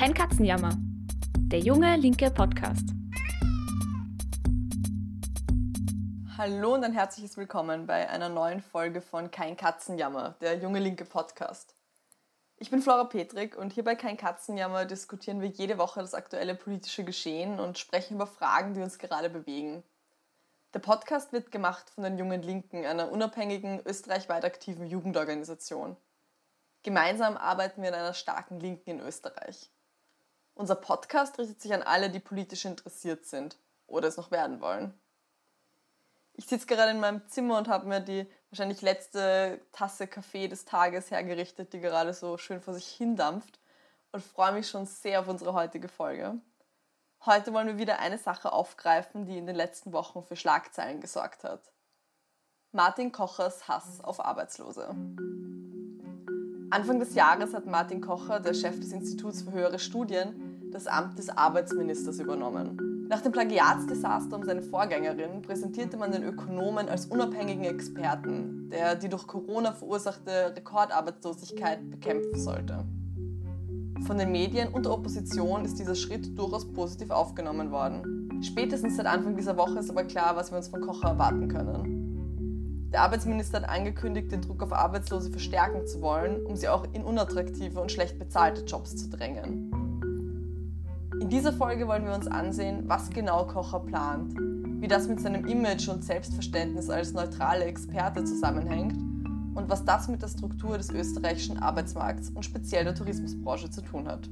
Kein Katzenjammer. Der junge linke Podcast. Hallo und ein herzliches Willkommen bei einer neuen Folge von Kein Katzenjammer, der junge linke Podcast. Ich bin Flora Petrik und hier bei Kein Katzenjammer diskutieren wir jede Woche das aktuelle politische Geschehen und sprechen über Fragen, die uns gerade bewegen. Der Podcast wird gemacht von den Jungen Linken, einer unabhängigen, österreichweit aktiven Jugendorganisation. Gemeinsam arbeiten wir in einer starken Linken in Österreich. Unser Podcast richtet sich an alle, die politisch interessiert sind oder es noch werden wollen. Ich sitze gerade in meinem Zimmer und habe mir die wahrscheinlich letzte Tasse Kaffee des Tages hergerichtet, die gerade so schön vor sich hindampft und freue mich schon sehr auf unsere heutige Folge. Heute wollen wir wieder eine Sache aufgreifen, die in den letzten Wochen für Schlagzeilen gesorgt hat. Martin Kochers Hass auf Arbeitslose. Anfang des Jahres hat Martin Kocher, der Chef des Instituts für höhere Studien, das Amt des Arbeitsministers übernommen. Nach dem Plagiatsdesaster um seine Vorgängerin präsentierte man den Ökonomen als unabhängigen Experten, der die durch Corona verursachte Rekordarbeitslosigkeit bekämpfen sollte. Von den Medien und der Opposition ist dieser Schritt durchaus positiv aufgenommen worden. Spätestens seit Anfang dieser Woche ist aber klar, was wir uns von Kocher erwarten können. Der Arbeitsminister hat angekündigt, den Druck auf Arbeitslose verstärken zu wollen, um sie auch in unattraktive und schlecht bezahlte Jobs zu drängen. In dieser Folge wollen wir uns ansehen, was genau Kocher plant, wie das mit seinem Image und Selbstverständnis als neutrale Experte zusammenhängt und was das mit der Struktur des österreichischen Arbeitsmarkts und speziell der Tourismusbranche zu tun hat.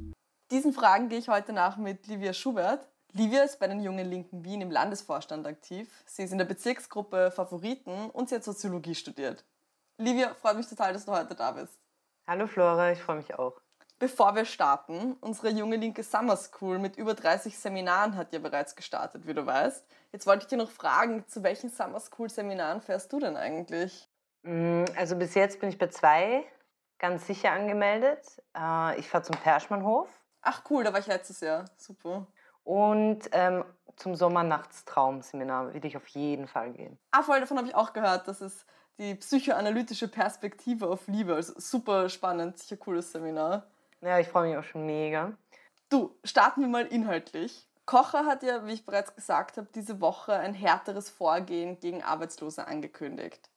Diesen Fragen gehe ich heute nach mit Livia Schubert. Livia ist bei den Jungen Linken Wien im Landesvorstand aktiv. Sie ist in der Bezirksgruppe Favoriten und sie hat Soziologie studiert. Livia, freut mich total, dass du heute da bist. Hallo Flora, ich freue mich auch. Bevor wir starten, unsere junge linke Summer School mit über 30 Seminaren hat ja bereits gestartet, wie du weißt. Jetzt wollte ich dir noch fragen, zu welchen Summer School Seminaren fährst du denn eigentlich? Mm, also bis jetzt bin ich bei zwei ganz sicher angemeldet. Äh, ich fahre zum Perschmannhof. Ach cool, da war ich letztes Jahr. Super. Und ähm, zum Sommernachtstraum-Seminar will ich auf jeden Fall gehen. Ah, voll, davon habe ich auch gehört. Das ist die psychoanalytische Perspektive auf Liebe. Also super spannend, sicher cooles Seminar. Ja, ich freue mich auch schon mega. Du, starten wir mal inhaltlich. Kocher hat ja, wie ich bereits gesagt habe, diese Woche ein härteres Vorgehen gegen Arbeitslose angekündigt.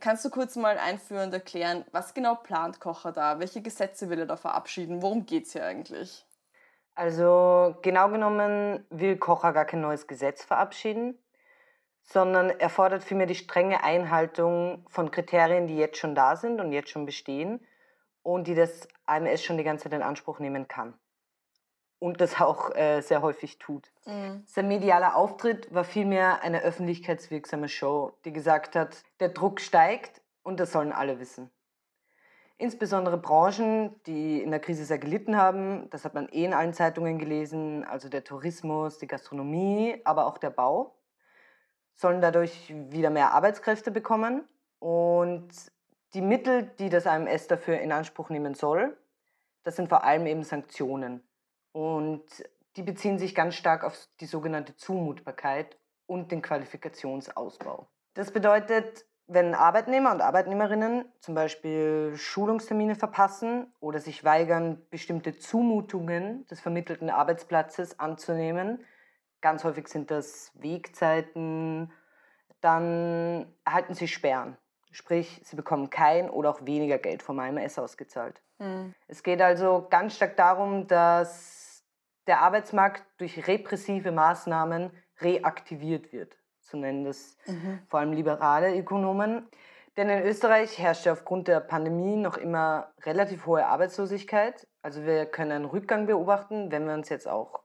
Kannst du kurz mal einführend erklären, was genau plant Kocher da? Welche Gesetze will er da verabschieden? Worum geht es hier eigentlich? Also genau genommen will Kocher gar kein neues Gesetz verabschieden, sondern er fordert vielmehr die strenge Einhaltung von Kriterien, die jetzt schon da sind und jetzt schon bestehen und die das AMS schon die ganze Zeit in Anspruch nehmen kann und das auch äh, sehr häufig tut. Mhm. Sein medialer Auftritt war vielmehr eine öffentlichkeitswirksame Show, die gesagt hat, der Druck steigt und das sollen alle wissen. Insbesondere Branchen, die in der Krise sehr gelitten haben, das hat man eh in allen Zeitungen gelesen, also der Tourismus, die Gastronomie, aber auch der Bau, sollen dadurch wieder mehr Arbeitskräfte bekommen. Und die Mittel, die das AMS dafür in Anspruch nehmen soll, das sind vor allem eben Sanktionen. Und die beziehen sich ganz stark auf die sogenannte Zumutbarkeit und den Qualifikationsausbau. Das bedeutet, wenn Arbeitnehmer und Arbeitnehmerinnen zum Beispiel Schulungstermine verpassen oder sich weigern, bestimmte Zumutungen des vermittelten Arbeitsplatzes anzunehmen, ganz häufig sind das Wegzeiten, dann erhalten sie Sperren. Sprich, sie bekommen kein oder auch weniger Geld vom AMS ausgezahlt. Mhm. Es geht also ganz stark darum, dass der Arbeitsmarkt durch repressive Maßnahmen reaktiviert wird. So nennen das mhm. vor allem liberale Ökonomen. Denn in Österreich herrscht ja aufgrund der Pandemie noch immer relativ hohe Arbeitslosigkeit. Also wir können einen Rückgang beobachten, wenn wir uns jetzt auch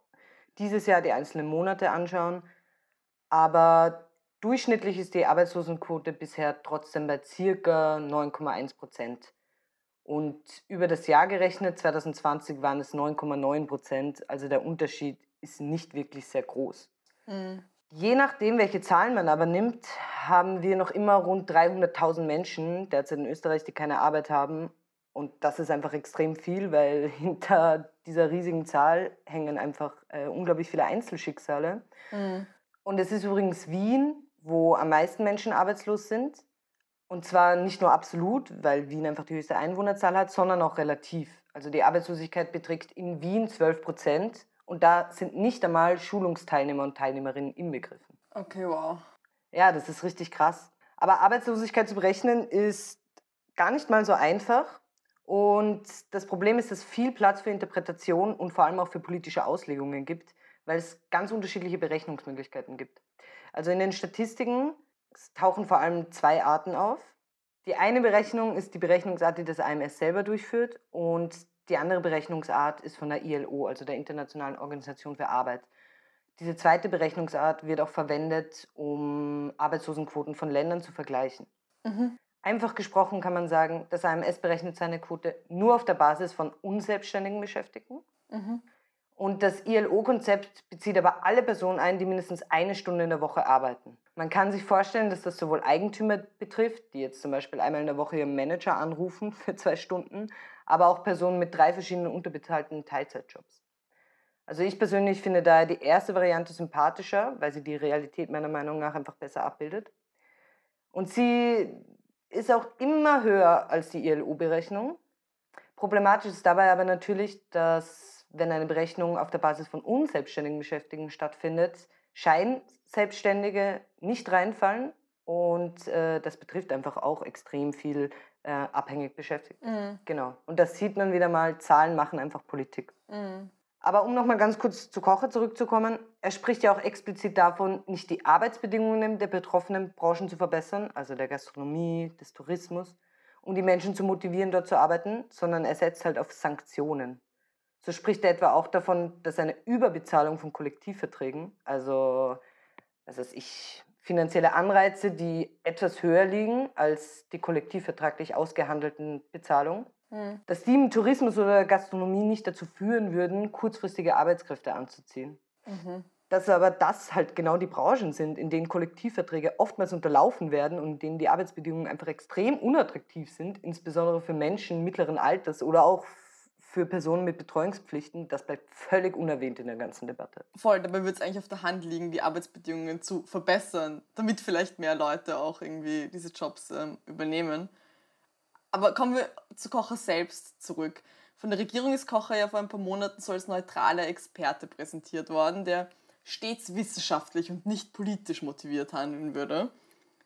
dieses Jahr die einzelnen Monate anschauen. Aber durchschnittlich ist die Arbeitslosenquote bisher trotzdem bei circa 9,1 Prozent. Und über das Jahr gerechnet, 2020 waren es 9,9 Prozent. Also der Unterschied ist nicht wirklich sehr groß. Mhm. Je nachdem, welche Zahlen man aber nimmt, haben wir noch immer rund 300.000 Menschen derzeit in Österreich, die keine Arbeit haben. Und das ist einfach extrem viel, weil hinter dieser riesigen Zahl hängen einfach äh, unglaublich viele Einzelschicksale. Mhm. Und es ist übrigens Wien, wo am meisten Menschen arbeitslos sind. Und zwar nicht nur absolut, weil Wien einfach die höchste Einwohnerzahl hat, sondern auch relativ. Also die Arbeitslosigkeit beträgt in Wien 12 Prozent und da sind nicht einmal Schulungsteilnehmer und Teilnehmerinnen inbegriffen. Okay, wow. Ja, das ist richtig krass. Aber Arbeitslosigkeit zu berechnen ist gar nicht mal so einfach. Und das Problem ist, dass es viel Platz für Interpretation und vor allem auch für politische Auslegungen gibt, weil es ganz unterschiedliche Berechnungsmöglichkeiten gibt. Also in den Statistiken tauchen vor allem zwei Arten auf. Die eine Berechnung ist die Berechnungsart, die das AMS selber durchführt und die andere Berechnungsart ist von der ILO, also der Internationalen Organisation für Arbeit. Diese zweite Berechnungsart wird auch verwendet, um Arbeitslosenquoten von Ländern zu vergleichen. Mhm. Einfach gesprochen kann man sagen, das AMS berechnet seine Quote nur auf der Basis von unselbstständigen Beschäftigten. Mhm. Und das ILO-Konzept bezieht aber alle Personen ein, die mindestens eine Stunde in der Woche arbeiten. Man kann sich vorstellen, dass das sowohl Eigentümer betrifft, die jetzt zum Beispiel einmal in der Woche ihren Manager anrufen für zwei Stunden, aber auch Personen mit drei verschiedenen unterbezahlten Teilzeitjobs. Also ich persönlich finde daher die erste Variante sympathischer, weil sie die Realität meiner Meinung nach einfach besser abbildet. Und sie ist auch immer höher als die ILO-Berechnung. Problematisch ist dabei aber natürlich, dass wenn eine Berechnung auf der Basis von unselbstständigen Beschäftigten stattfindet, Scheinselbstständige nicht reinfallen und äh, das betrifft einfach auch extrem viel äh, abhängig Beschäftigte. Mhm. Genau. Und das sieht man wieder mal, Zahlen machen einfach Politik. Mhm. Aber um nochmal ganz kurz zu Kocher zurückzukommen, er spricht ja auch explizit davon, nicht die Arbeitsbedingungen der betroffenen Branchen zu verbessern, also der Gastronomie, des Tourismus, um die Menschen zu motivieren, dort zu arbeiten, sondern er setzt halt auf Sanktionen. So spricht er etwa auch davon, dass eine Überbezahlung von Kollektivverträgen, also, also ich, finanzielle Anreize, die etwas höher liegen als die kollektivvertraglich ausgehandelten Bezahlungen, hm. dass die im Tourismus oder Gastronomie nicht dazu führen würden, kurzfristige Arbeitskräfte anzuziehen. Mhm. Dass aber das halt genau die Branchen sind, in denen Kollektivverträge oftmals unterlaufen werden und in denen die Arbeitsbedingungen einfach extrem unattraktiv sind, insbesondere für Menschen mittleren Alters oder auch für Personen mit Betreuungspflichten, das bleibt völlig unerwähnt in der ganzen Debatte. Voll, dabei wird es eigentlich auf der Hand liegen, die Arbeitsbedingungen zu verbessern, damit vielleicht mehr Leute auch irgendwie diese Jobs ähm, übernehmen. Aber kommen wir zu Kocher selbst zurück. Von der Regierung ist Kocher ja vor ein paar Monaten so als neutraler Experte präsentiert worden, der stets wissenschaftlich und nicht politisch motiviert handeln würde.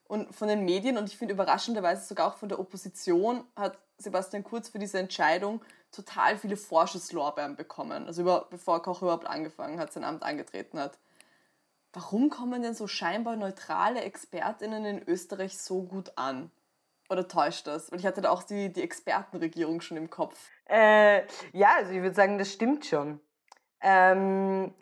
Und von den Medien und ich finde überraschenderweise sogar auch von der Opposition hat Sebastian Kurz für diese Entscheidung total viele Vorschusslorbeeren bekommen. Also über, bevor Koch überhaupt angefangen hat, sein Amt angetreten hat. Warum kommen denn so scheinbar neutrale ExpertInnen in Österreich so gut an? Oder täuscht das? Weil ich hatte da auch die, die Expertenregierung schon im Kopf. Äh, ja, also ich würde sagen, das stimmt schon. Ähm,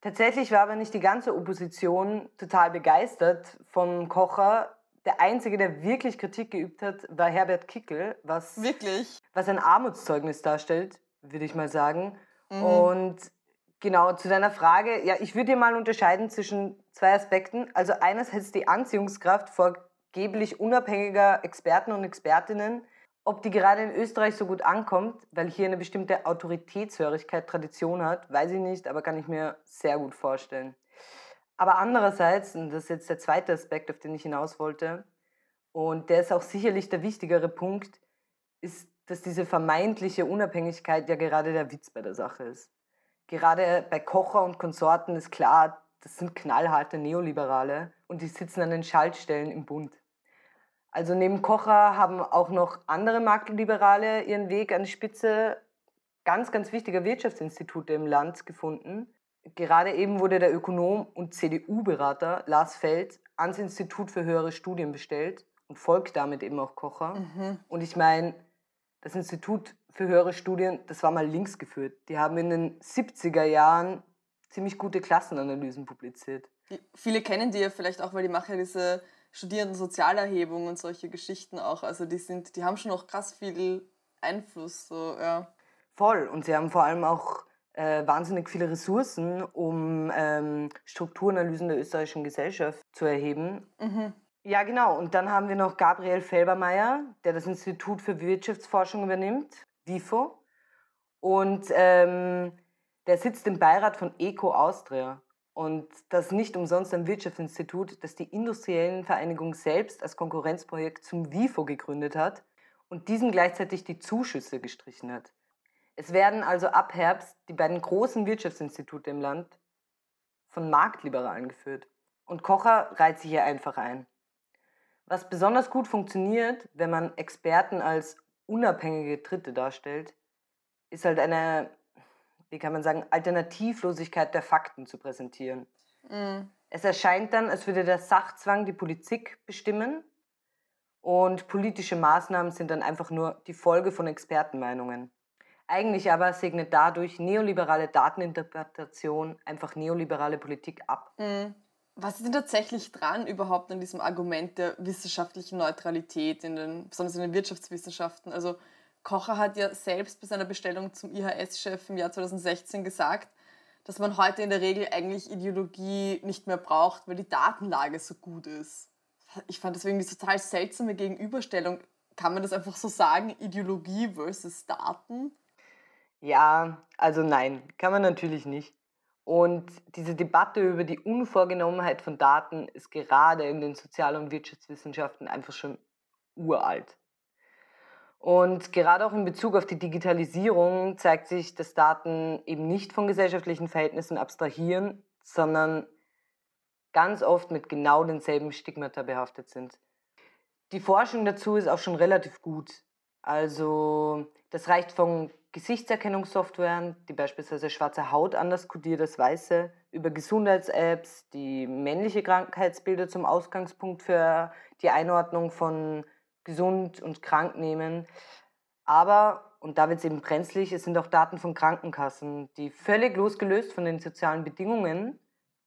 tatsächlich war aber nicht die ganze Opposition total begeistert vom Kocher. Der Einzige, der wirklich Kritik geübt hat, war Herbert Kickel, was, wirklich? Was ein Armutszeugnis darstellt, würde ich mal sagen. Mhm. Und genau, zu deiner Frage, ja, ich würde mal unterscheiden zwischen zwei Aspekten. Also einerseits die Anziehungskraft vor angeblich unabhängiger Experten und Expertinnen. Ob die gerade in Österreich so gut ankommt, weil hier eine bestimmte Autoritätshörigkeit Tradition hat, weiß ich nicht, aber kann ich mir sehr gut vorstellen. Aber andererseits, und das ist jetzt der zweite Aspekt, auf den ich hinaus wollte, und der ist auch sicherlich der wichtigere Punkt, ist, dass diese vermeintliche Unabhängigkeit ja gerade der Witz bei der Sache ist. Gerade bei Kocher und Konsorten ist klar, das sind knallharte Neoliberale und die sitzen an den Schaltstellen im Bund. Also neben Kocher haben auch noch andere Marktliberale ihren Weg an die Spitze ganz, ganz wichtiger Wirtschaftsinstitute im Land gefunden. Gerade eben wurde der Ökonom und CDU-Berater Lars Feld ans Institut für höhere Studien bestellt und folgt damit eben auch Kocher. Mhm. Und ich meine, das Institut für höhere Studien, das war mal links geführt. Die haben in den 70er Jahren ziemlich gute Klassenanalysen publiziert. Viele kennen die ja vielleicht auch, weil die machen ja diese Studierenden Sozialerhebung und solche Geschichten auch. Also die sind, die haben schon auch krass viel Einfluss. So, ja. Voll. Und sie haben vor allem auch äh, wahnsinnig viele Ressourcen, um ähm, Strukturanalysen der österreichischen Gesellschaft zu erheben. Mhm. Ja, genau. Und dann haben wir noch Gabriel Felbermeier, der das Institut für Wirtschaftsforschung übernimmt, WIFO. Und ähm, der sitzt im Beirat von Eco Austria. Und das nicht umsonst ein Wirtschaftsinstitut, das die industriellen Vereinigung selbst als Konkurrenzprojekt zum WIFO gegründet hat und diesem gleichzeitig die Zuschüsse gestrichen hat. Es werden also ab Herbst die beiden großen Wirtschaftsinstitute im Land von Marktliberalen geführt. Und Kocher reiht sich hier einfach ein. Was besonders gut funktioniert, wenn man Experten als unabhängige Dritte darstellt, ist halt eine wie kann man sagen, Alternativlosigkeit der Fakten zu präsentieren. Mhm. Es erscheint dann, als würde der Sachzwang die Politik bestimmen und politische Maßnahmen sind dann einfach nur die Folge von Expertenmeinungen. Eigentlich aber segnet dadurch neoliberale Dateninterpretation einfach neoliberale Politik ab. Mhm. Was ist denn tatsächlich dran überhaupt an diesem Argument der wissenschaftlichen Neutralität, in den, besonders in den Wirtschaftswissenschaften? Also Kocher hat ja selbst bei seiner Bestellung zum IHS-Chef im Jahr 2016 gesagt, dass man heute in der Regel eigentlich Ideologie nicht mehr braucht, weil die Datenlage so gut ist. Ich fand das irgendwie total seltsame Gegenüberstellung. Kann man das einfach so sagen, Ideologie versus Daten? Ja, also nein, kann man natürlich nicht. Und diese Debatte über die Unvorgenommenheit von Daten ist gerade in den Sozial- und Wirtschaftswissenschaften einfach schon uralt. Und gerade auch in Bezug auf die Digitalisierung zeigt sich, dass Daten eben nicht von gesellschaftlichen Verhältnissen abstrahieren, sondern ganz oft mit genau denselben Stigmata behaftet sind. Die Forschung dazu ist auch schon relativ gut. Also das reicht von Gesichtserkennungssoftwaren, die beispielsweise schwarze Haut anders kodiert als weiße, über Gesundheits-Apps, die männliche Krankheitsbilder zum Ausgangspunkt für die Einordnung von gesund und krank nehmen. Aber, und da wird es eben brenzlig, es sind auch Daten von Krankenkassen, die völlig losgelöst von den sozialen Bedingungen,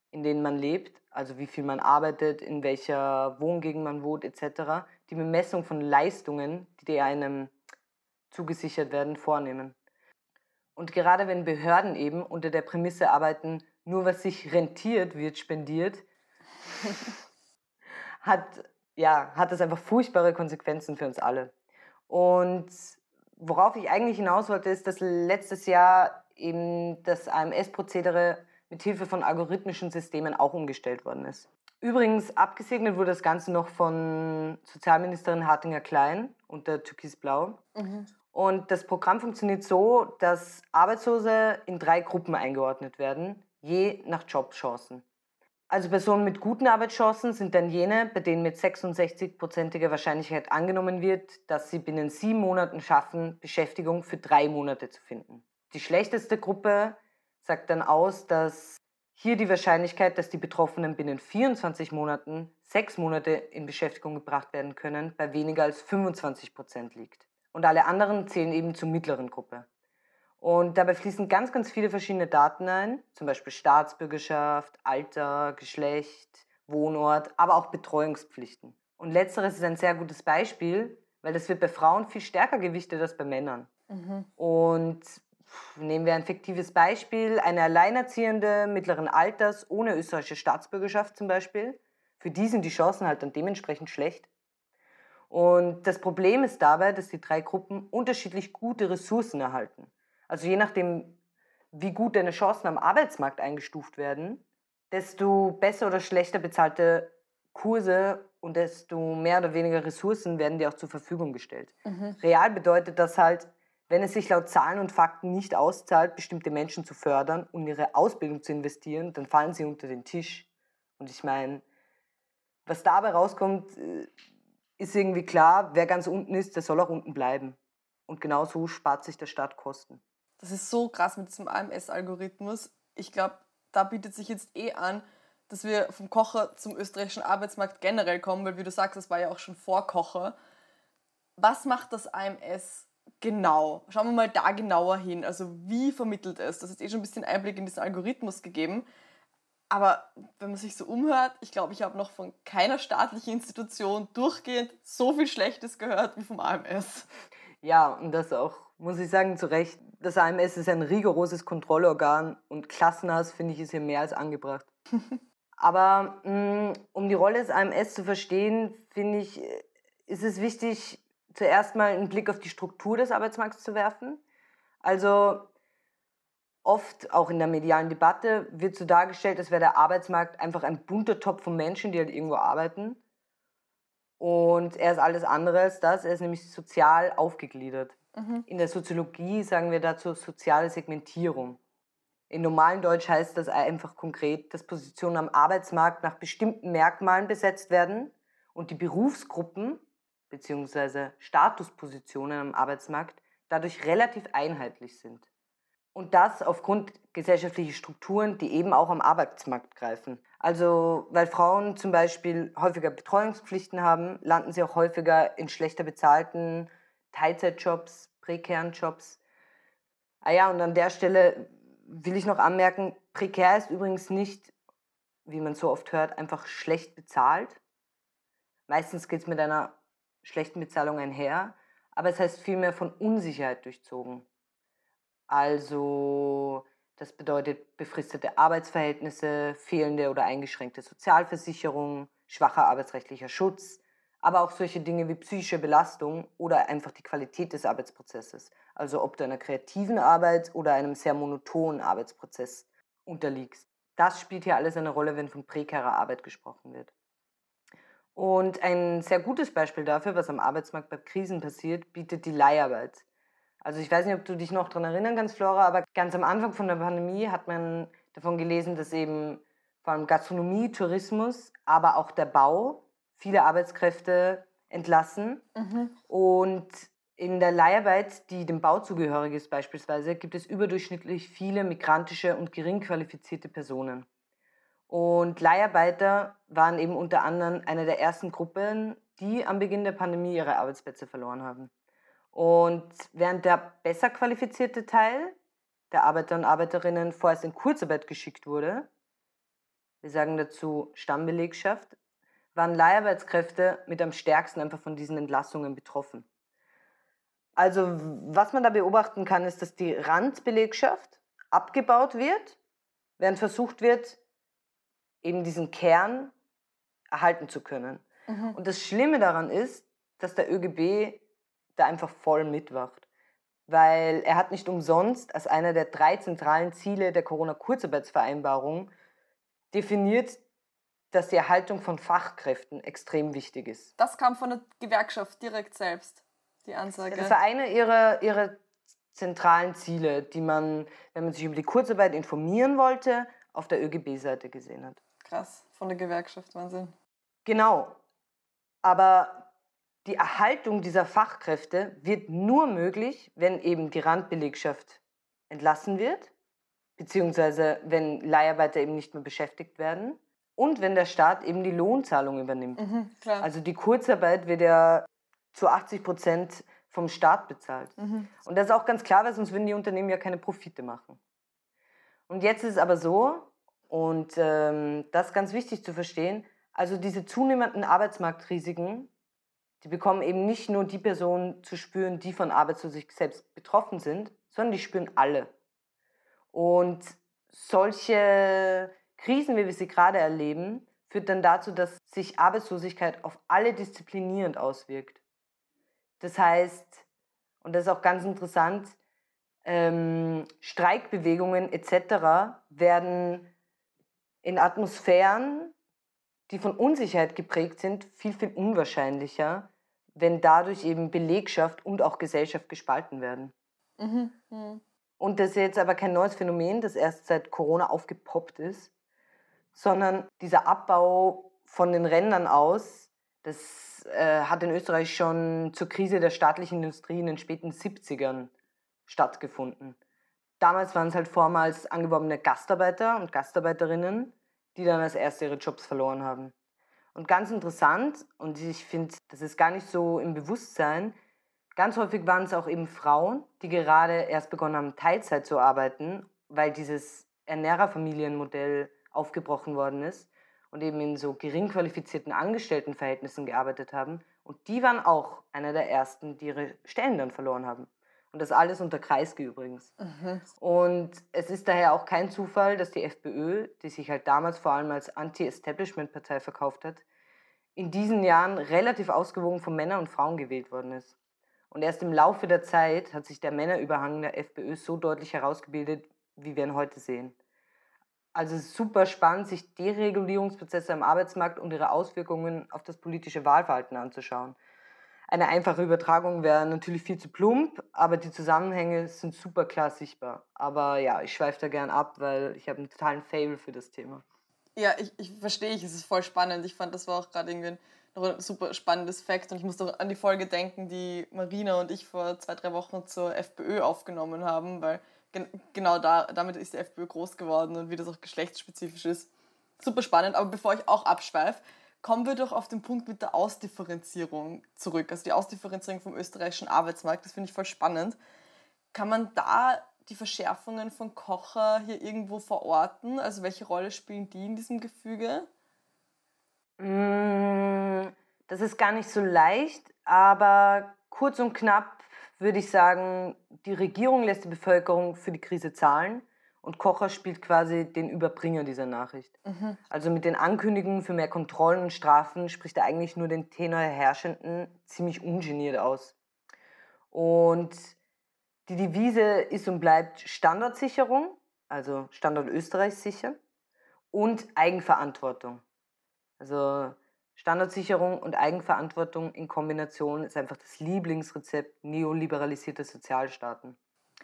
in denen man lebt, also wie viel man arbeitet, in welcher Wohngegend man wohnt etc., die Bemessung von Leistungen, die einem zugesichert werden, vornehmen. Und gerade wenn Behörden eben unter der Prämisse arbeiten, nur was sich rentiert, wird spendiert, hat ja, hat das einfach furchtbare Konsequenzen für uns alle. Und worauf ich eigentlich hinaus wollte, ist, dass letztes Jahr eben das AMS-Prozedere mit Hilfe von algorithmischen Systemen auch umgestellt worden ist. Übrigens, abgesegnet wurde das Ganze noch von Sozialministerin Hartinger-Klein unter Türkisblau. Mhm. Und das Programm funktioniert so, dass Arbeitslose in drei Gruppen eingeordnet werden, je nach Jobchancen. Also Personen mit guten Arbeitschancen sind dann jene, bei denen mit 66-prozentiger Wahrscheinlichkeit angenommen wird, dass sie binnen sieben Monaten schaffen, Beschäftigung für drei Monate zu finden. Die schlechteste Gruppe sagt dann aus, dass hier die Wahrscheinlichkeit, dass die Betroffenen binnen 24 Monaten sechs Monate in Beschäftigung gebracht werden können, bei weniger als 25 Prozent liegt. Und alle anderen zählen eben zur mittleren Gruppe. Und dabei fließen ganz, ganz viele verschiedene Daten ein, zum Beispiel Staatsbürgerschaft, Alter, Geschlecht, Wohnort, aber auch Betreuungspflichten. Und letzteres ist ein sehr gutes Beispiel, weil das wird bei Frauen viel stärker gewichtet als bei Männern. Mhm. Und nehmen wir ein fiktives Beispiel, eine Alleinerziehende mittleren Alters ohne österreichische Staatsbürgerschaft zum Beispiel, für die sind die Chancen halt dann dementsprechend schlecht. Und das Problem ist dabei, dass die drei Gruppen unterschiedlich gute Ressourcen erhalten. Also je nachdem, wie gut deine Chancen am Arbeitsmarkt eingestuft werden, desto besser oder schlechter bezahlte Kurse und desto mehr oder weniger Ressourcen werden dir auch zur Verfügung gestellt. Mhm. Real bedeutet das halt, wenn es sich laut Zahlen und Fakten nicht auszahlt, bestimmte Menschen zu fördern und ihre Ausbildung zu investieren, dann fallen sie unter den Tisch. Und ich meine, was dabei rauskommt, äh, ist irgendwie klar, wer ganz unten ist, der soll auch unten bleiben. Und genau so spart sich der Staat Kosten. Das ist so krass mit diesem AMS-Algorithmus. Ich glaube, da bietet sich jetzt eh an, dass wir vom Kocher zum österreichischen Arbeitsmarkt generell kommen, weil wie du sagst, das war ja auch schon vor Kocher. Was macht das AMS genau? Schauen wir mal da genauer hin. Also wie vermittelt es? Das ist eh schon ein bisschen Einblick in diesen Algorithmus gegeben. Aber wenn man sich so umhört, ich glaube, ich habe noch von keiner staatlichen Institution durchgehend so viel Schlechtes gehört wie vom AMS. Ja, und das auch, muss ich sagen, zu Recht. Das AMS ist ein rigoroses Kontrollorgan und Klassenhass, finde ich, ist hier mehr als angebracht. Aber mh, mm, um die Rolle des AMS zu verstehen, finde ich, ist es wichtig, zuerst mal einen Blick auf die Struktur des Arbeitsmarkts zu werfen. Also oft auch in der medialen Debatte wird so dargestellt, als wäre der Arbeitsmarkt einfach ein bunter Topf von Menschen, die halt irgendwo arbeiten. Und er ist alles andere als das. Er ist nämlich sozial aufgegliedert. Mhm. In der Soziologie sagen wir dazu soziale Segmentierung. In normalen Deutsch heißt das einfach konkret, dass Positionen am Arbeitsmarkt nach bestimmten Merkmalen besetzt werden und die Berufsgruppen bzw. Statuspositionen am Arbeitsmarkt dadurch relativ einheitlich sind. Und das aufgrund gesellschaftlicher Strukturen, die eben auch am Arbeitsmarkt greifen. Also weil Frauen zum Beispiel häufiger Betreuungspflichten haben, landen sie auch häufiger in schlechter bezahlten Teilzeitjobs, prekären Jobs. Ah ja, und an der Stelle will ich noch anmerken, prekär ist übrigens nicht, wie man so oft hört, einfach schlecht bezahlt. Meistens geht es mit einer schlechten Bezahlung einher, aber es heißt vielmehr von Unsicherheit durchzogen. Also das bedeutet befristete Arbeitsverhältnisse, fehlende oder eingeschränkte Sozialversicherung, schwacher arbeitsrechtlicher Schutz, aber auch solche Dinge wie psychische Belastung oder einfach die Qualität des Arbeitsprozesses. Also ob du einer kreativen Arbeit oder einem sehr monotonen Arbeitsprozess unterliegst. Das spielt hier alles eine Rolle, wenn von prekärer Arbeit gesprochen wird. Und ein sehr gutes Beispiel dafür, was am Arbeitsmarkt bei Krisen passiert, bietet die Leiharbeit. Also ich weiß nicht, ob du dich noch daran erinnern kannst, Flora, aber ganz am Anfang von der Pandemie hat man davon gelesen, dass eben vor allem Gastronomie, Tourismus, aber auch der Bau viele Arbeitskräfte entlassen. Mhm. Und in der Leiharbeit, die dem Bau zugehörig ist beispielsweise, gibt es überdurchschnittlich viele migrantische und gering qualifizierte Personen. Und Leiharbeiter waren eben unter anderem eine der ersten Gruppen, die am Beginn der Pandemie ihre Arbeitsplätze verloren haben. Und während der besser qualifizierte Teil der Arbeiter und Arbeiterinnen vorerst in Kurzarbeit geschickt wurde, wir sagen dazu Stammbelegschaft, waren Leiharbeitskräfte mit am stärksten einfach von diesen Entlassungen betroffen. Also was man da beobachten kann, ist, dass die Randbelegschaft abgebaut wird, während versucht wird, eben diesen Kern erhalten zu können. Mhm. Und das Schlimme daran ist, dass der ÖGB da einfach voll mitwacht. Weil er hat nicht umsonst als einer der drei zentralen Ziele der Corona-Kurzarbeitsvereinbarung definiert, dass die Erhaltung von Fachkräften extrem wichtig ist. Das kam von der Gewerkschaft direkt selbst, die Ansage. Das war eine ihrer, ihrer zentralen Ziele, die man, wenn man sich über die Kurzarbeit informieren wollte, auf der ÖGB-Seite gesehen hat. Krass, von der Gewerkschaft, Wahnsinn. Genau. Aber die Erhaltung dieser Fachkräfte wird nur möglich, wenn eben die Randbelegschaft entlassen wird, beziehungsweise wenn Leiharbeiter eben nicht mehr beschäftigt werden und wenn der Staat eben die Lohnzahlung übernimmt. Mhm, also die Kurzarbeit wird ja zu 80 Prozent vom Staat bezahlt. Mhm. Und das ist auch ganz klar, weil sonst würden die Unternehmen ja keine Profite machen. Und jetzt ist es aber so, und ähm, das ist ganz wichtig zu verstehen, also diese zunehmenden Arbeitsmarktrisiken die bekommen eben nicht nur die Personen zu spüren, die von Arbeitslosigkeit selbst betroffen sind, sondern die spüren alle. Und solche Krisen, wie wir sie gerade erleben, führt dann dazu, dass sich Arbeitslosigkeit auf alle disziplinierend auswirkt. Das heißt, und das ist auch ganz interessant, ähm, Streikbewegungen etc. werden in Atmosphären, die von Unsicherheit geprägt sind, viel, viel unwahrscheinlicher, wenn dadurch eben Belegschaft und auch Gesellschaft gespalten werden. Mhm. Mhm. Und das ist jetzt aber kein neues Phänomen, das erst seit Corona aufgepoppt ist, sondern dieser Abbau von den Rändern aus, das äh, hat in Österreich schon zur Krise der staatlichen Industrie in den späten 70ern stattgefunden. Damals waren es halt vormals angeworbene Gastarbeiter und Gastarbeiterinnen, die dann als erste ihre Jobs verloren haben. Und ganz interessant, und ich finde, das ist gar nicht so im Bewusstsein, ganz häufig waren es auch eben Frauen, die gerade erst begonnen haben, Teilzeit zu arbeiten, weil dieses Ernährerfamilienmodell aufgebrochen worden ist und eben in so gering qualifizierten Angestelltenverhältnissen gearbeitet haben. Und die waren auch einer der ersten, die ihre Stellen dann verloren haben. Und das alles unter Kreisky übrigens. Mhm. Und es ist daher auch kein Zufall, dass die FPÖ, die sich halt damals vor allem als Anti-Establishment-Partei verkauft hat, in diesen Jahren relativ ausgewogen von Männern und Frauen gewählt worden ist. Und erst im Laufe der Zeit hat sich der Männerüberhang der FPÖ so deutlich herausgebildet, wie wir ihn heute sehen. Also es ist super spannend, sich Deregulierungsprozesse am Arbeitsmarkt und ihre Auswirkungen auf das politische Wahlverhalten anzuschauen. Eine einfache Übertragung wäre natürlich viel zu plump, aber die Zusammenhänge sind super klar sichtbar. Aber ja, ich schweife da gern ab, weil ich habe einen totalen Fable für das Thema. Ja, ich, ich verstehe, es ist voll spannend. Ich fand, das war auch gerade irgendwie noch ein super spannendes Fakt und ich muss doch an die Folge denken, die Marina und ich vor zwei, drei Wochen zur FPÖ aufgenommen haben, weil gen genau da, damit ist die FPÖ groß geworden und wie das auch geschlechtsspezifisch ist. Super spannend, aber bevor ich auch abschweife, kommen wir doch auf den Punkt mit der Ausdifferenzierung zurück. Also die Ausdifferenzierung vom österreichischen Arbeitsmarkt, das finde ich voll spannend. Kann man da die Verschärfungen von Kocher hier irgendwo verorten? Also welche Rolle spielen die in diesem Gefüge? Mm, das ist gar nicht so leicht, aber kurz und knapp würde ich sagen, die Regierung lässt die Bevölkerung für die Krise zahlen und Kocher spielt quasi den Überbringer dieser Nachricht. Mhm. Also mit den Ankündigungen für mehr Kontrollen und Strafen spricht er eigentlich nur den Tenor Herrschenden ziemlich ungeniert aus. Und die Devise ist und bleibt Standardsicherung, also Standort Österreich sicher, und Eigenverantwortung. Also Standardsicherung und Eigenverantwortung in Kombination ist einfach das Lieblingsrezept neoliberalisierter Sozialstaaten.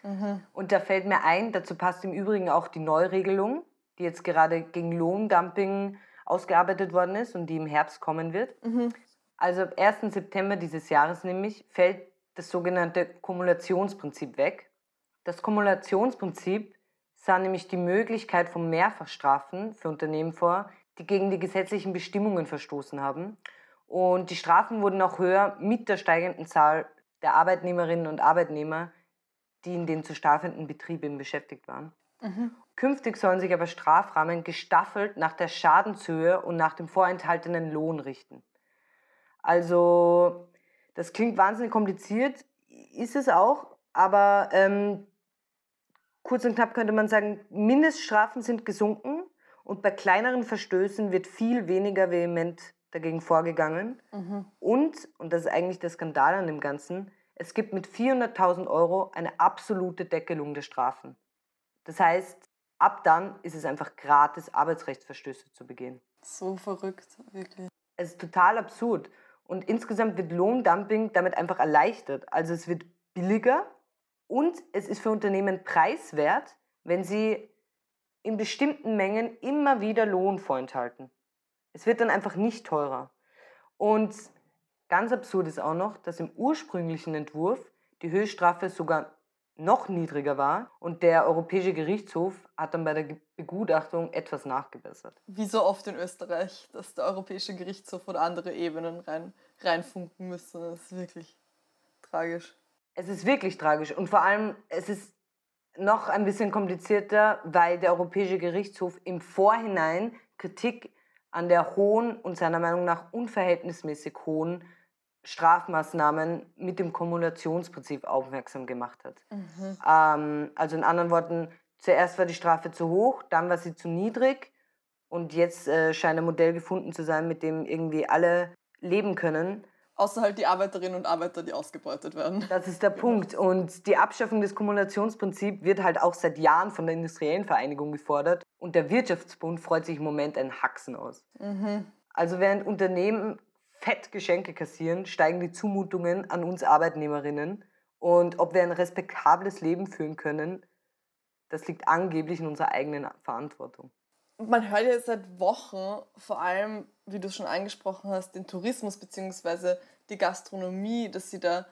Mhm. Und da fällt mir ein, dazu passt im Übrigen auch die Neuregelung, die jetzt gerade gegen Lohndumping ausgearbeitet worden ist und die im Herbst kommen wird. Mhm. Also ab 1. September dieses Jahres nämlich fällt das sogenannte Kumulationsprinzip weg. Das Kumulationsprinzip sah nämlich die Möglichkeit von Mehrfachstrafen für Unternehmen vor, die gegen die gesetzlichen Bestimmungen verstoßen haben. Und die Strafen wurden auch höher mit der steigenden Zahl der Arbeitnehmerinnen und Arbeitnehmer, die in den zu strafenden Betrieben beschäftigt waren. Mhm. Künftig sollen sich aber Strafrahmen gestaffelt nach der Schadenshöhe und nach dem vorenthaltenen Lohn richten. Also, das klingt wahnsinnig kompliziert, ist es auch, aber ähm, kurz und knapp könnte man sagen, Mindeststrafen sind gesunken und bei kleineren Verstößen wird viel weniger vehement dagegen vorgegangen. Mhm. Und, und das ist eigentlich der Skandal an dem Ganzen, es gibt mit 400.000 Euro eine absolute Deckelung der Strafen. Das heißt, ab dann ist es einfach gratis, Arbeitsrechtsverstöße zu begehen. So verrückt, wirklich. Es ist total absurd. Und insgesamt wird Lohndumping damit einfach erleichtert. Also es wird billiger und es ist für Unternehmen preiswert, wenn sie in bestimmten Mengen immer wieder Lohn vorenthalten. Es wird dann einfach nicht teurer. Und ganz absurd ist auch noch, dass im ursprünglichen Entwurf die Höchststrafe sogar noch niedriger war und der Europäische Gerichtshof hat dann bei der Begutachtung etwas nachgebessert. Wie so oft in Österreich, dass der Europäische Gerichtshof oder andere Ebenen rein, reinfunken müssen. Das ist wirklich tragisch. Es ist wirklich tragisch und vor allem, es ist noch ein bisschen komplizierter, weil der Europäische Gerichtshof im Vorhinein Kritik an der hohen und seiner Meinung nach unverhältnismäßig hohen Strafmaßnahmen mit dem Kumulationsprinzip aufmerksam gemacht hat. Mhm. Ähm, also in anderen Worten, zuerst war die Strafe zu hoch, dann war sie zu niedrig und jetzt äh, scheint ein Modell gefunden zu sein, mit dem irgendwie alle leben können. Außer halt die Arbeiterinnen und Arbeiter, die ausgebeutet werden. Das ist der Punkt. Und die Abschaffung des Kumulationsprinzips wird halt auch seit Jahren von der Industriellen Vereinigung gefordert. Und der Wirtschaftsbund freut sich im Moment einen Haxen aus. Mhm. Also während Unternehmen fett Geschenke kassieren, steigen die Zumutungen an uns Arbeitnehmerinnen. Und ob wir ein respektables Leben führen können, das liegt angeblich in unserer eigenen Verantwortung man hört ja seit Wochen, vor allem, wie du es schon angesprochen hast, den Tourismus bzw. die Gastronomie, dass sie da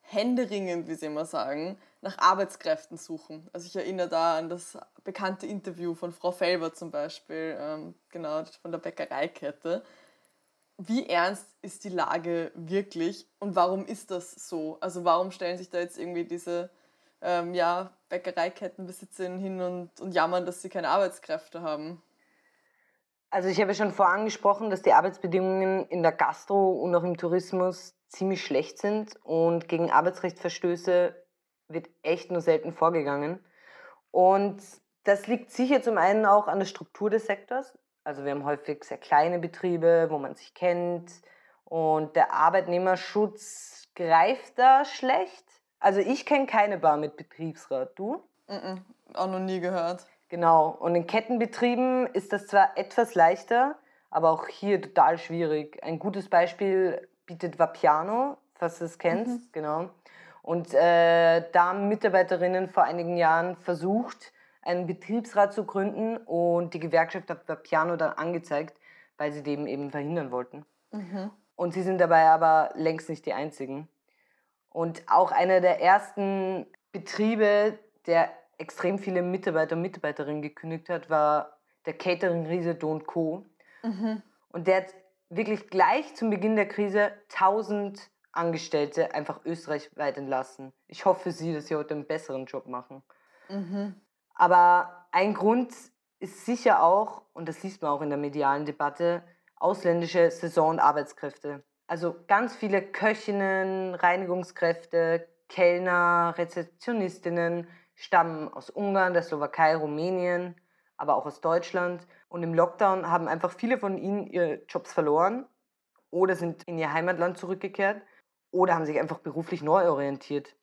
händeringend, wie sie immer sagen, nach Arbeitskräften suchen. Also ich erinnere da an das bekannte Interview von Frau Felber zum Beispiel, ähm, genau von der Bäckereikette. Wie ernst ist die Lage wirklich und warum ist das so? Also warum stellen sich da jetzt irgendwie diese ähm, ja, Bäckereikettenbesitzerinnen hin und, und jammern, dass sie keine Arbeitskräfte haben? Also ich habe schon vorangesprochen, dass die Arbeitsbedingungen in der Gastro und auch im Tourismus ziemlich schlecht sind und gegen Arbeitsrechtsverstöße wird echt nur selten vorgegangen. Und das liegt sicher zum einen auch an der Struktur des Sektors. Also wir haben häufig sehr kleine Betriebe, wo man sich kennt und der Arbeitnehmerschutz greift da schlecht. Also ich kenne keine Bar mit Betriebsrat. Du? Mm -mm. auch noch nie gehört. Genau. Und in Kettenbetrieben ist das zwar etwas leichter, aber auch hier total schwierig. Ein gutes Beispiel bietet Vapiano, falls du es kennst. Mhm. Genau. Und äh, da haben Mitarbeiterinnen vor einigen Jahren versucht, einen Betriebsrat zu gründen und die Gewerkschaft hat Vapiano dann angezeigt, weil sie dem eben verhindern wollten. Mhm. Und sie sind dabei aber längst nicht die einzigen. Und auch einer der ersten Betriebe, der extrem viele Mitarbeiter und Mitarbeiterinnen gekündigt hat, war der Catering-Riese Don't Co. Mhm. Und der hat wirklich gleich zum Beginn der Krise 1000 Angestellte einfach österreichweit entlassen. Ich hoffe für sie, dass sie heute einen besseren Job machen. Mhm. Aber ein Grund ist sicher auch, und das liest man auch in der medialen Debatte, ausländische Saison- und Arbeitskräfte. Also ganz viele Köchinnen, Reinigungskräfte, Kellner, Rezeptionistinnen stammen aus Ungarn, der Slowakei, Rumänien, aber auch aus Deutschland. Und im Lockdown haben einfach viele von ihnen ihre Jobs verloren oder sind in ihr Heimatland zurückgekehrt oder haben sich einfach beruflich neu orientiert.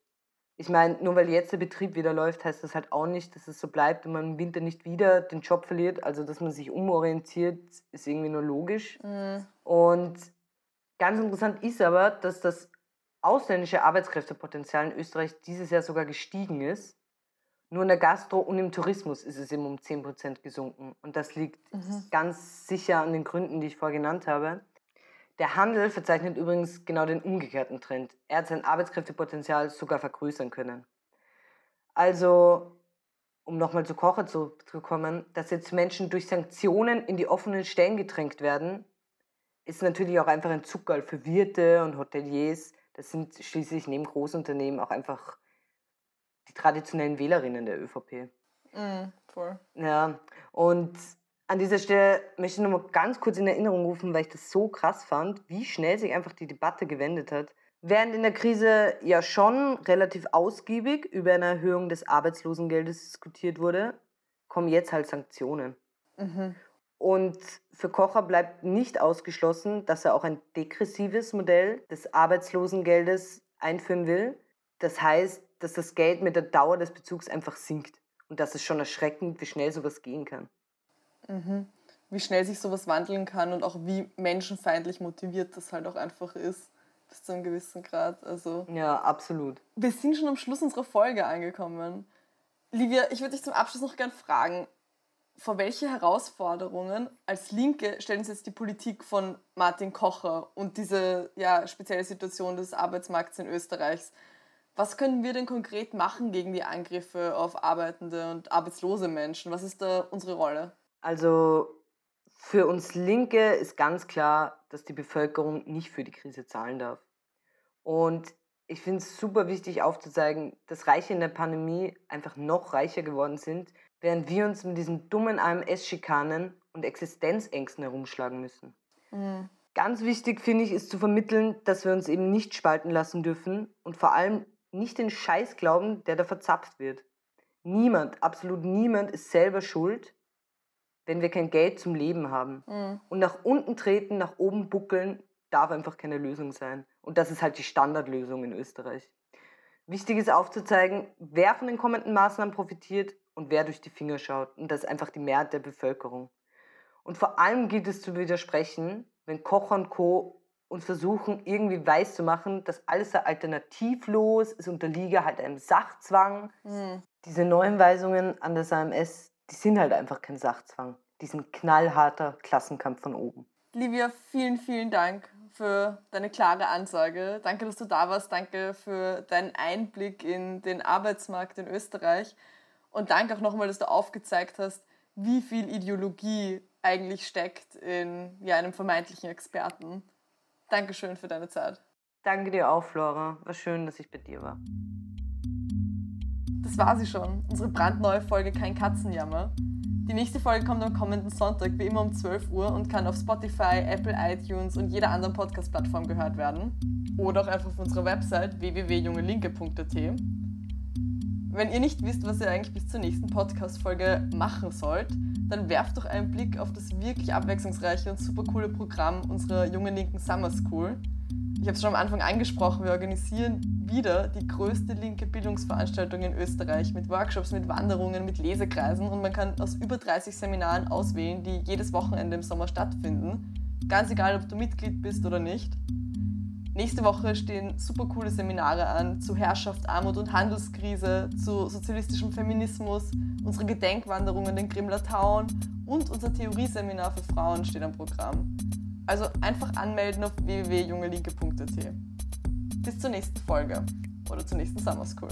Ich meine, nur weil jetzt der Betrieb wieder läuft, heißt das halt auch nicht, dass es so bleibt und man im Winter nicht wieder den Job verliert. Also, dass man sich umorientiert, ist irgendwie nur logisch. Mhm. Und ganz interessant ist aber, dass das ausländische Arbeitskräftepotenzial in Österreich dieses Jahr sogar gestiegen ist. Nur in der Gastro und im Tourismus ist es eben um 10% gesunken. Und das liegt mhm. ganz sicher an den Gründen, die ich vorher genannt habe. Der Handel verzeichnet übrigens genau den umgekehrten Trend. Er hat sein Arbeitskräftepotenzial sogar vergrößern können. Also, um nochmal zu Kocher zurückzukommen, dass jetzt Menschen durch Sanktionen in die offenen Stellen gedrängt werden, ist natürlich auch einfach ein Zuckerl für Wirte und Hoteliers. Das sind schließlich neben Großunternehmen auch einfach die traditionellen Wählerinnen der ÖVP. Mm, voll. Ja, und an dieser Stelle möchte ich noch mal ganz kurz in Erinnerung rufen, weil ich das so krass fand, wie schnell sich einfach die Debatte gewendet hat. Während in der Krise ja schon relativ ausgiebig über eine Erhöhung des Arbeitslosengeldes diskutiert wurde, kommen jetzt halt Sanktionen. Mhm. Und für Kocher bleibt nicht ausgeschlossen, dass er auch ein degressives Modell des Arbeitslosengeldes einführen will. Das heißt, dass das Geld mit der Dauer des Bezugs einfach sinkt. Und das ist schon erschreckend, wie schnell sowas gehen kann. Mhm. Wie schnell sich sowas wandeln kann und auch wie menschenfeindlich motiviert das halt auch einfach ist, bis zu einem gewissen Grad. Also, ja, absolut. Wir sind schon am Schluss unserer Folge angekommen. Livia, ich würde dich zum Abschluss noch gern fragen, vor welche Herausforderungen als Linke stellen Sie jetzt die Politik von Martin Kocher und diese ja, spezielle Situation des Arbeitsmarkts in Österreichs? Was können wir denn konkret machen gegen die Angriffe auf arbeitende und arbeitslose Menschen? Was ist da unsere Rolle? Also für uns Linke ist ganz klar, dass die Bevölkerung nicht für die Krise zahlen darf. Und ich finde es super wichtig aufzuzeigen, dass Reiche in der Pandemie einfach noch reicher geworden sind, während wir uns mit diesen dummen AMS-Schikanen und Existenzängsten herumschlagen müssen. Mhm. Ganz wichtig finde ich ist zu vermitteln, dass wir uns eben nicht spalten lassen dürfen und vor allem nicht den Scheiß glauben, der da verzapft wird. Niemand, absolut niemand ist selber schuld, wenn wir kein Geld zum Leben haben. Mhm. Und nach unten treten, nach oben buckeln, darf einfach keine Lösung sein. Und das ist halt die Standardlösung in Österreich. Wichtig ist aufzuzeigen, wer von den kommenden Maßnahmen profitiert und wer durch die Finger schaut. Und das ist einfach die Mehrheit der Bevölkerung. Und vor allem gilt es zu widersprechen, wenn Kocher und Co. uns versuchen, irgendwie weiß zu machen, dass alles sei alternativlos, es unterliege halt einem Sachzwang. Mhm. Diese neuen Weisungen an das AMS, die sind halt einfach kein Sachzwang. Die sind knallharter Klassenkampf von oben. Livia, vielen, vielen Dank für deine klare Ansage. Danke, dass du da warst. Danke für deinen Einblick in den Arbeitsmarkt in Österreich. Und danke auch nochmal, dass du aufgezeigt hast, wie viel Ideologie eigentlich steckt in ja, einem vermeintlichen Experten. Dankeschön für deine Zeit. Danke dir auch, Flora. War schön, dass ich bei dir war. Das war sie schon, unsere brandneue Folge Kein Katzenjammer. Die nächste Folge kommt am kommenden Sonntag, wie immer um 12 Uhr und kann auf Spotify, Apple iTunes und jeder anderen Podcast-Plattform gehört werden. Oder auch einfach auf unserer Website www.jungelinke.at. Wenn ihr nicht wisst, was ihr eigentlich bis zur nächsten Podcast-Folge machen sollt, dann werft doch einen Blick auf das wirklich abwechslungsreiche und super coole Programm unserer Jungen Linken Summer School. Ich habe es schon am Anfang angesprochen, wir organisieren wieder die größte linke Bildungsveranstaltung in Österreich mit Workshops, mit Wanderungen, mit Lesekreisen und man kann aus über 30 Seminaren auswählen, die jedes Wochenende im Sommer stattfinden. Ganz egal, ob du Mitglied bist oder nicht. Nächste Woche stehen super coole Seminare an zu Herrschaft, Armut und Handelskrise, zu sozialistischem Feminismus, unsere Gedenkwanderung in den Grimler Town und unser Theorieseminar für Frauen steht am Programm. Also einfach anmelden auf www.jungelinke.at. Bis zur nächsten Folge oder zur nächsten Summer School.